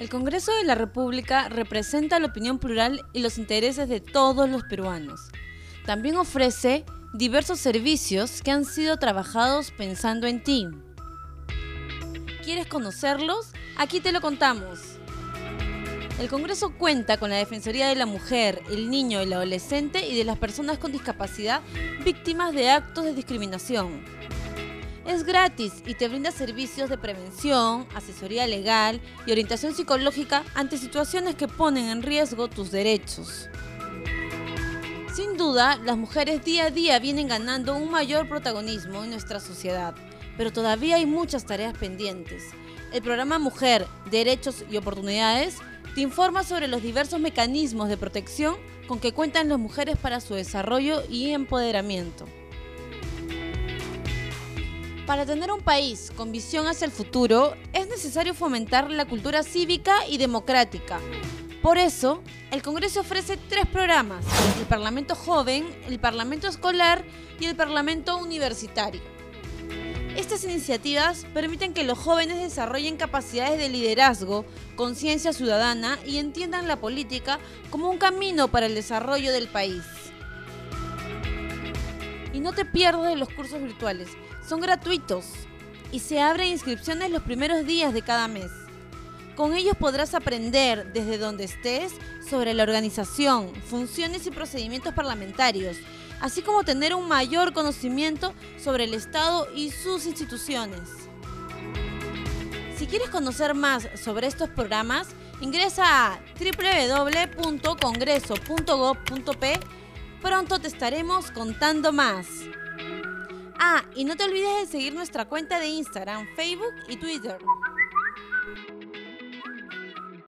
El Congreso de la República representa la opinión plural y los intereses de todos los peruanos. También ofrece diversos servicios que han sido trabajados pensando en ti. ¿Quieres conocerlos? Aquí te lo contamos. El Congreso cuenta con la Defensoría de la Mujer, el Niño, el Adolescente y de las personas con discapacidad víctimas de actos de discriminación. Es gratis y te brinda servicios de prevención, asesoría legal y orientación psicológica ante situaciones que ponen en riesgo tus derechos. Sin duda, las mujeres día a día vienen ganando un mayor protagonismo en nuestra sociedad, pero todavía hay muchas tareas pendientes. El programa Mujer, Derechos y Oportunidades te informa sobre los diversos mecanismos de protección con que cuentan las mujeres para su desarrollo y empoderamiento. Para tener un país con visión hacia el futuro, es necesario fomentar la cultura cívica y democrática. Por eso, el Congreso ofrece tres programas, el Parlamento Joven, el Parlamento Escolar y el Parlamento Universitario. Estas iniciativas permiten que los jóvenes desarrollen capacidades de liderazgo, conciencia ciudadana y entiendan la política como un camino para el desarrollo del país. Y no te pierdas los cursos virtuales, son gratuitos y se abren inscripciones los primeros días de cada mes. Con ellos podrás aprender desde donde estés sobre la organización, funciones y procedimientos parlamentarios, así como tener un mayor conocimiento sobre el Estado y sus instituciones. Si quieres conocer más sobre estos programas, ingresa a www.congreso.gov.p. Pronto te estaremos contando más. Ah, y no te olvides de seguir nuestra cuenta de Instagram, Facebook y Twitter.